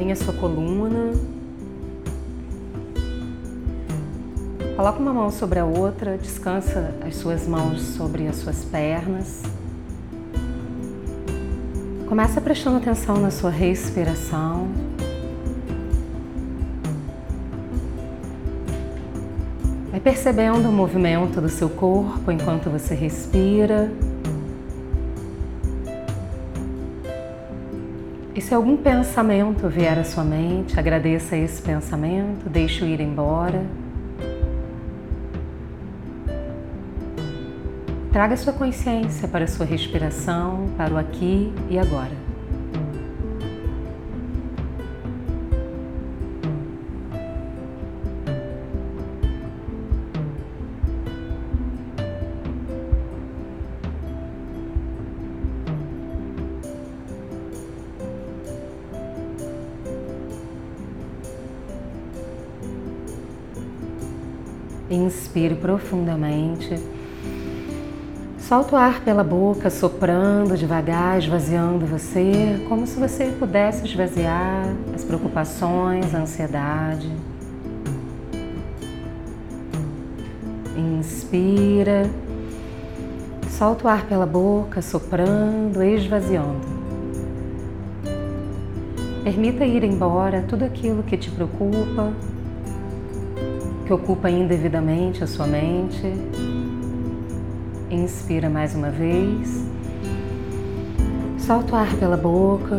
Alinha sua coluna. Coloca uma mão sobre a outra, descansa as suas mãos sobre as suas pernas. Começa prestando atenção na sua respiração. Vai percebendo o movimento do seu corpo enquanto você respira. E se algum pensamento vier à sua mente, agradeça esse pensamento, deixe-o ir embora. Traga sua consciência para a sua respiração, para o aqui e agora. Inspire profundamente. Solta o ar pela boca, soprando devagar, esvaziando você, como se você pudesse esvaziar as preocupações, a ansiedade. Inspira. Solta o ar pela boca, soprando, esvaziando. Permita ir embora tudo aquilo que te preocupa, que ocupa indevidamente a sua mente. Inspira mais uma vez. Solta o ar pela boca.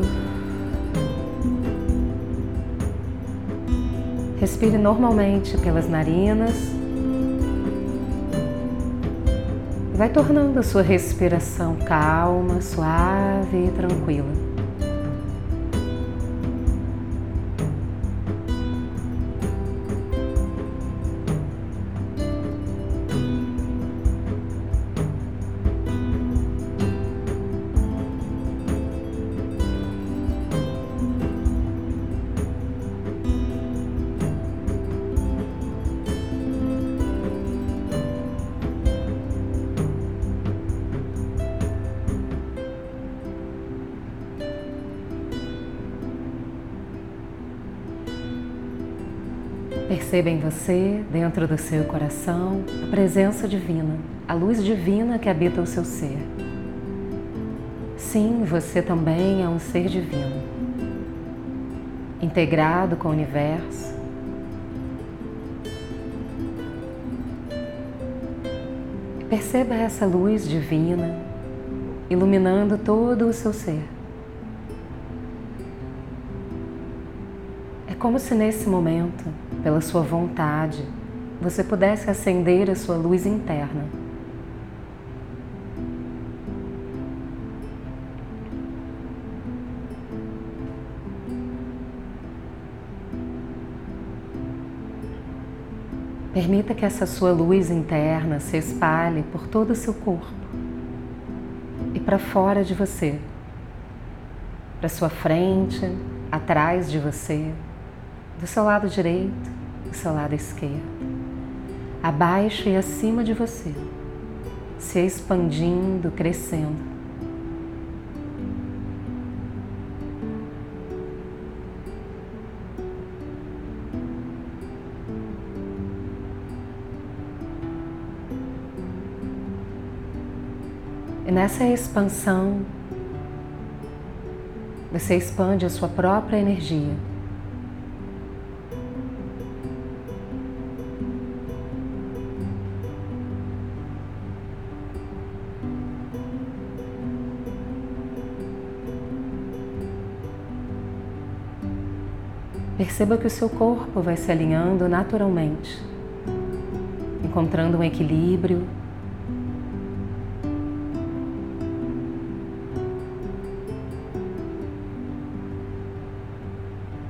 Respire normalmente pelas narinas. Vai tornando a sua respiração calma, suave e tranquila. Perceba em você, dentro do seu coração, a presença divina, a luz divina que habita o seu ser. Sim, você também é um ser divino, integrado com o universo. Perceba essa luz divina iluminando todo o seu ser. É como se nesse momento pela sua vontade, você pudesse acender a sua luz interna. Permita que essa sua luz interna se espalhe por todo o seu corpo e para fora de você, para sua frente, atrás de você, do seu lado direito, seu lado esquerdo, abaixo e acima de você, se expandindo, crescendo. E nessa expansão, você expande a sua própria energia Perceba que o seu corpo vai se alinhando naturalmente, encontrando um equilíbrio.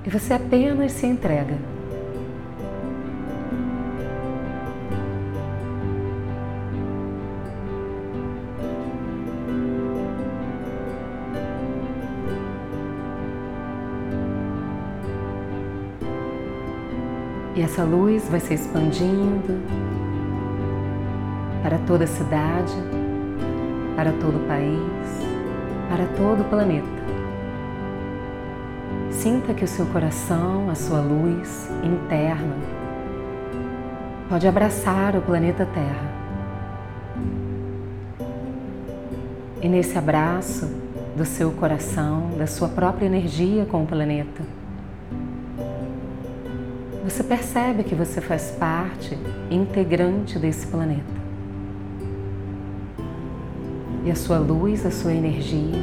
E você apenas se entrega. E essa luz vai se expandindo para toda a cidade, para todo o país, para todo o planeta. Sinta que o seu coração, a sua luz interna, pode abraçar o planeta Terra. E nesse abraço do seu coração, da sua própria energia com o planeta, você percebe que você faz parte integrante desse planeta. E a sua luz, a sua energia,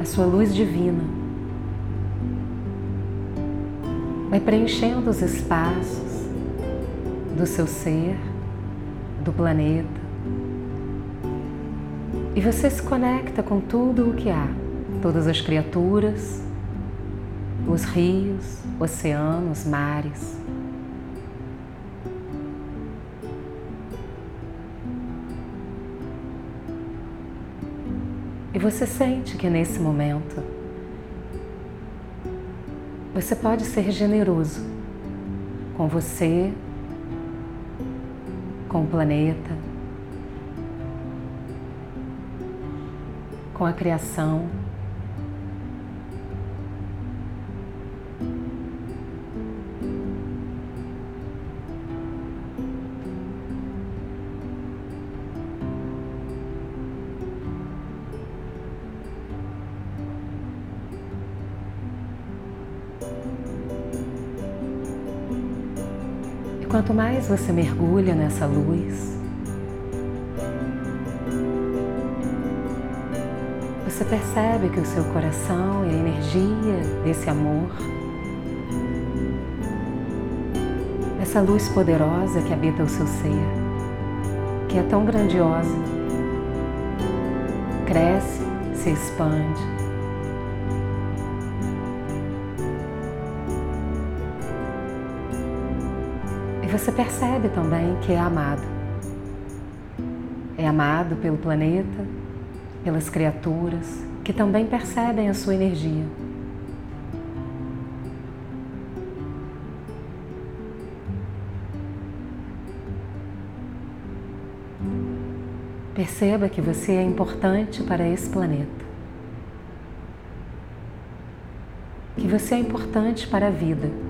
a sua luz divina vai preenchendo os espaços do seu ser, do planeta. E você se conecta com tudo o que há, todas as criaturas, os rios, oceanos, mares. E você sente que nesse momento você pode ser generoso com você, com o planeta, com a criação. Mais você mergulha nessa luz, você percebe que o seu coração e a energia desse amor, essa luz poderosa que habita o seu ser, que é tão grandiosa, cresce, se expande E você percebe também que é amado. É amado pelo planeta, pelas criaturas que também percebem a sua energia. Perceba que você é importante para esse planeta. Que você é importante para a vida.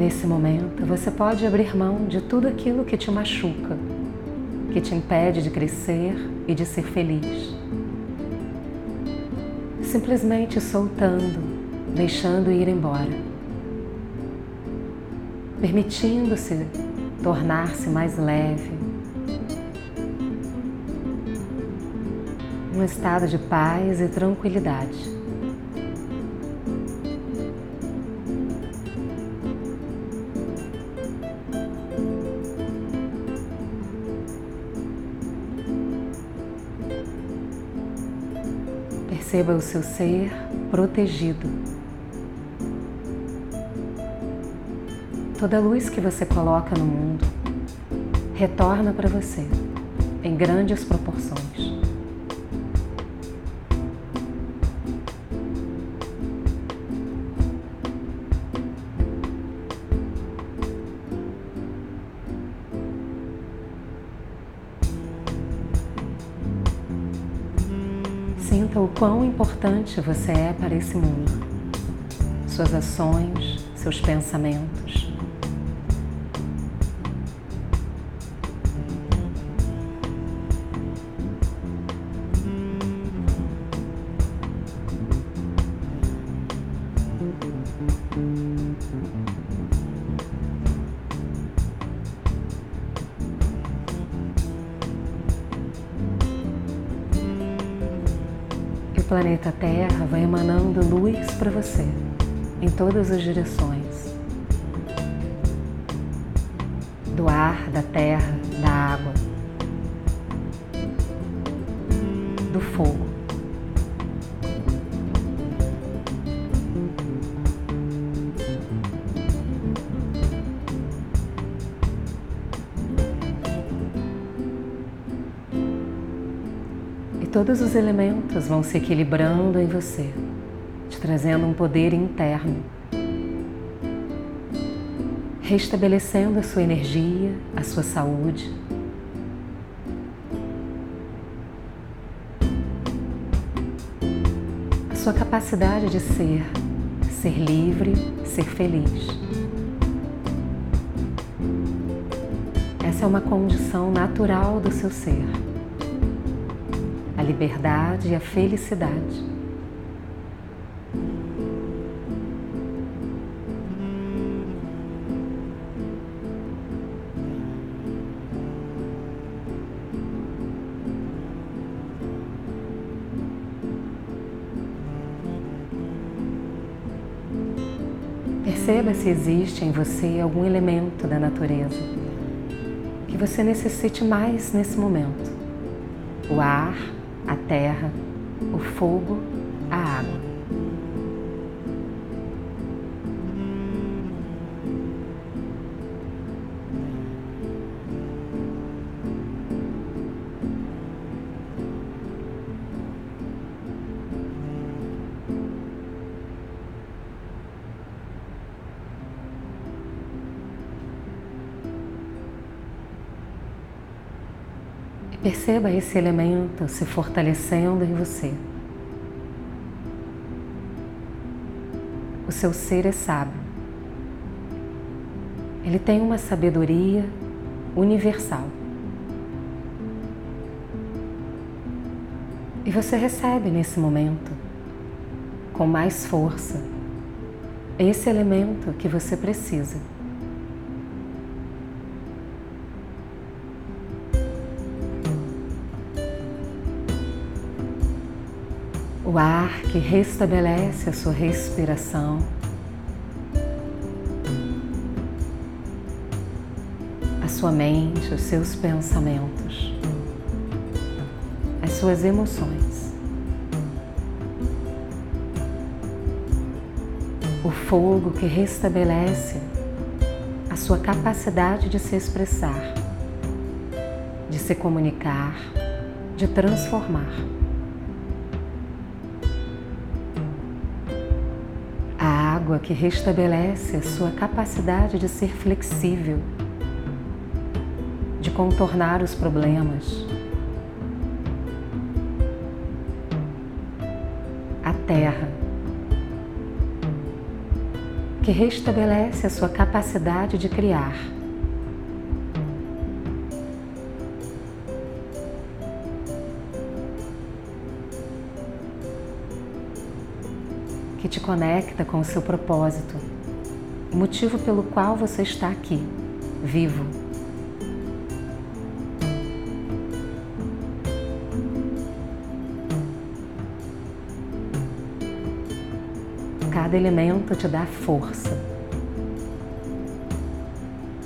Nesse momento, você pode abrir mão de tudo aquilo que te machuca, que te impede de crescer e de ser feliz. Simplesmente soltando, deixando ir embora, permitindo-se tornar-se mais leve, num estado de paz e tranquilidade. Perceba o seu ser protegido. Toda luz que você coloca no mundo retorna para você em grandes proporções. Sinta o quão importante você é para esse mundo, suas ações, seus pensamentos. Planeta Terra vai emanando luz para você em todas as direções do ar, da terra, da água, do fogo. Todos os elementos vão se equilibrando em você, te trazendo um poder interno, restabelecendo a sua energia, a sua saúde. A sua capacidade de ser, ser livre, ser feliz. Essa é uma condição natural do seu ser liberdade e a felicidade. Perceba se existe em você algum elemento da natureza que você necessite mais nesse momento. O ar, a terra, o fogo, Perceba esse elemento se fortalecendo em você. O seu ser é sábio. Ele tem uma sabedoria universal. E você recebe nesse momento, com mais força, esse elemento que você precisa. O ar que restabelece a sua respiração. A sua mente, os seus pensamentos, as suas emoções. O fogo que restabelece a sua capacidade de se expressar, de se comunicar, de transformar. Que restabelece a sua capacidade de ser flexível, de contornar os problemas. A terra que restabelece a sua capacidade de criar. Que te conecta com o seu propósito, o motivo pelo qual você está aqui, vivo. Cada elemento te dá força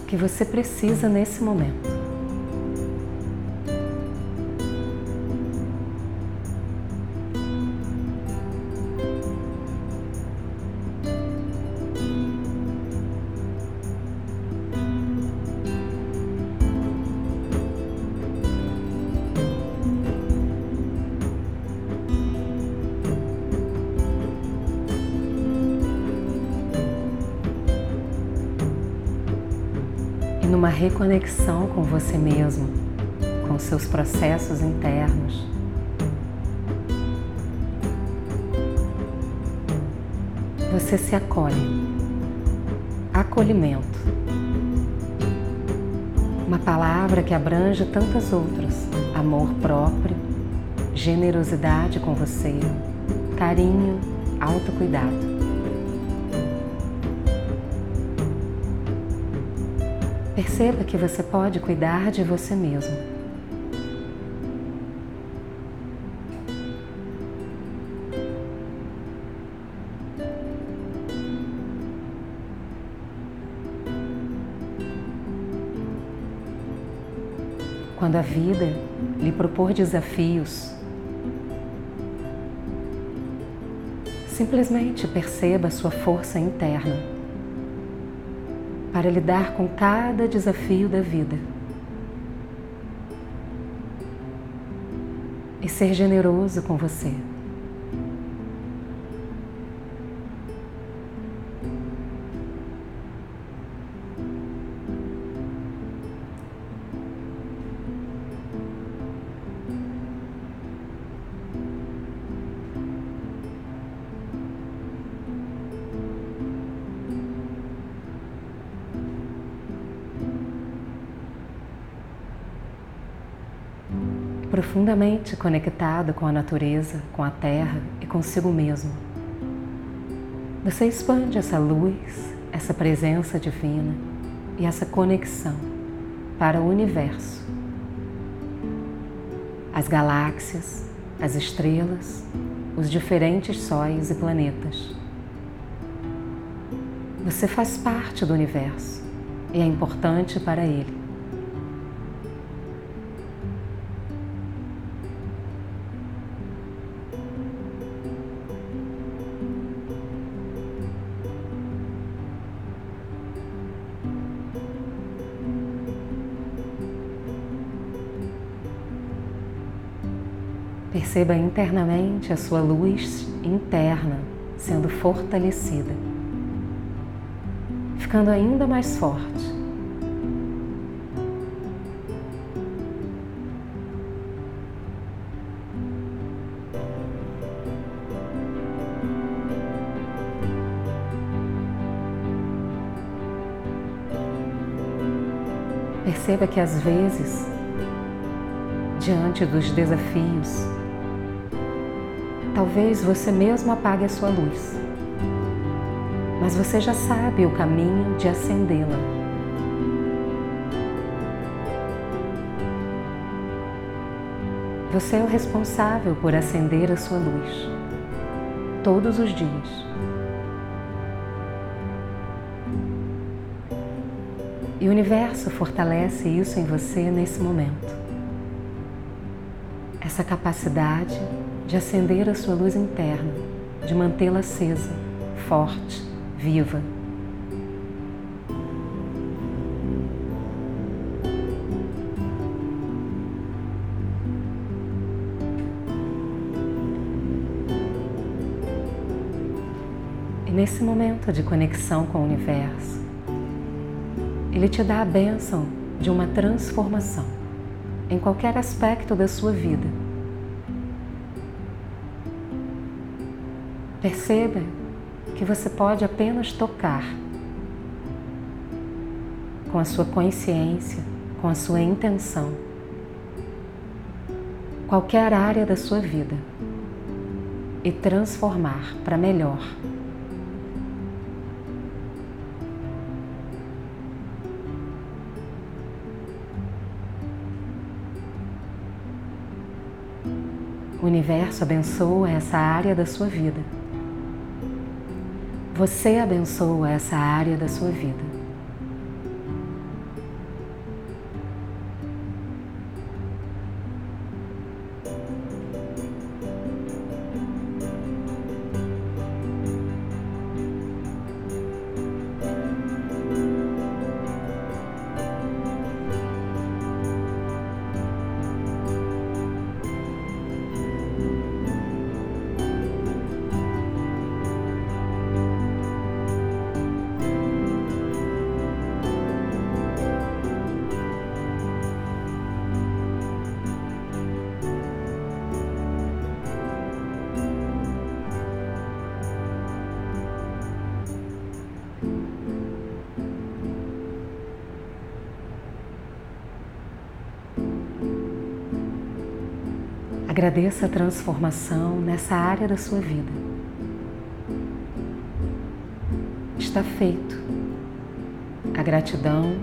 que você precisa nesse momento. Numa reconexão com você mesmo, com seus processos internos. Você se acolhe. Acolhimento. Uma palavra que abrange tantas outras: amor próprio, generosidade com você, carinho, autocuidado. Perceba que você pode cuidar de você mesmo. Quando a vida lhe propor desafios, simplesmente perceba sua força interna para lidar com cada desafio da vida. e ser generoso com você. Profundamente conectado com a natureza, com a terra e consigo mesmo. Você expande essa luz, essa presença divina e essa conexão para o universo. As galáxias, as estrelas, os diferentes sóis e planetas. Você faz parte do universo e é importante para ele. Perceba internamente a sua luz interna sendo fortalecida, ficando ainda mais forte. Perceba que às vezes, diante dos desafios, Talvez você mesmo apague a sua luz, mas você já sabe o caminho de acendê-la. Você é o responsável por acender a sua luz todos os dias. E o universo fortalece isso em você nesse momento. Essa capacidade de acender a sua luz interna, de mantê-la acesa, forte, viva. E nesse momento de conexão com o universo, ele te dá a bênção de uma transformação em qualquer aspecto da sua vida Perceba que você pode apenas tocar com a sua consciência, com a sua intenção, qualquer área da sua vida e transformar para melhor. O universo abençoa essa área da sua vida. Você abençoa essa área da sua vida. Agradeça a transformação nessa área da sua vida. Está feito. A gratidão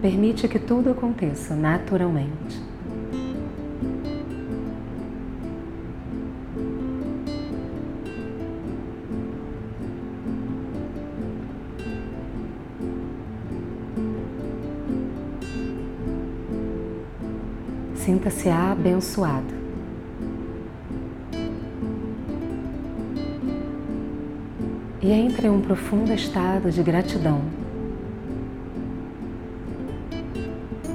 permite que tudo aconteça naturalmente. Sinta-se abençoado. E entre em um profundo estado de gratidão.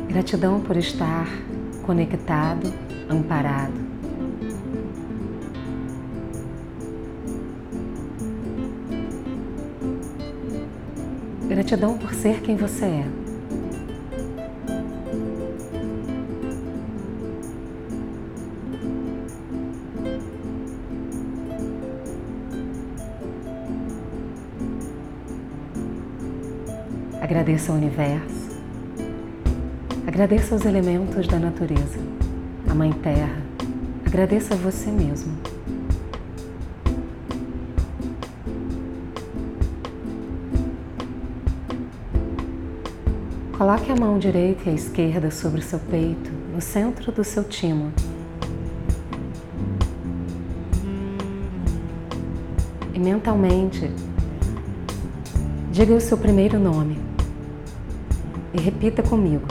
Gratidão por estar conectado, amparado. Gratidão por ser quem você é. Agradeça ao universo. Agradeça aos elementos da natureza, a Mãe Terra. Agradeça a você mesmo. Coloque a mão direita e a esquerda sobre o seu peito, no centro do seu timo. E mentalmente, diga o seu primeiro nome e repita comigo,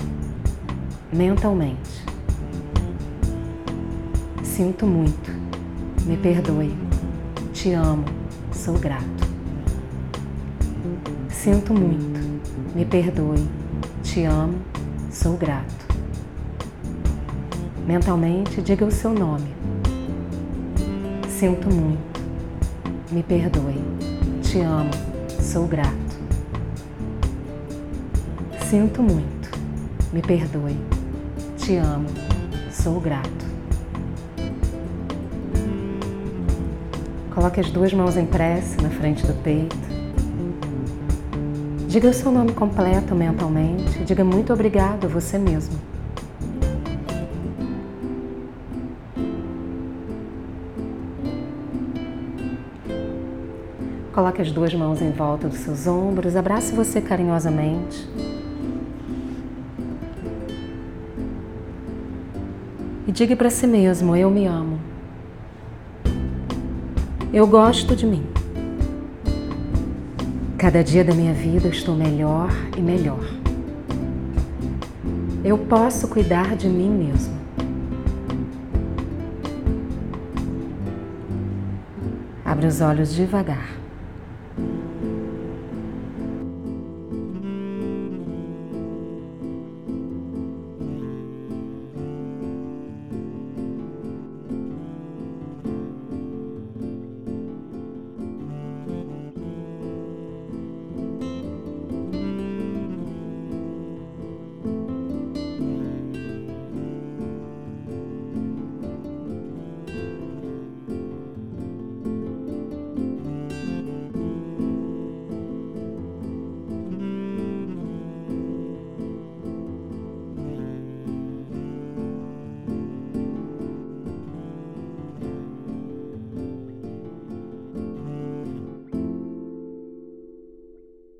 mentalmente. Sinto muito, me perdoe, te amo, sou grato. Sinto muito, me perdoe, te amo, sou grato. Mentalmente, diga o seu nome. Sinto muito, me perdoe, te amo, sou grato. Sinto muito, me perdoe, te amo, sou grato. Coloque as duas mãos em prece na frente do peito. Diga o seu nome completo mentalmente. Diga muito obrigado a você mesmo. Coloque as duas mãos em volta dos seus ombros, abrace você carinhosamente. E diga para si mesmo: Eu me amo. Eu gosto de mim. Cada dia da minha vida eu estou melhor e melhor. Eu posso cuidar de mim mesmo. Abre os olhos devagar.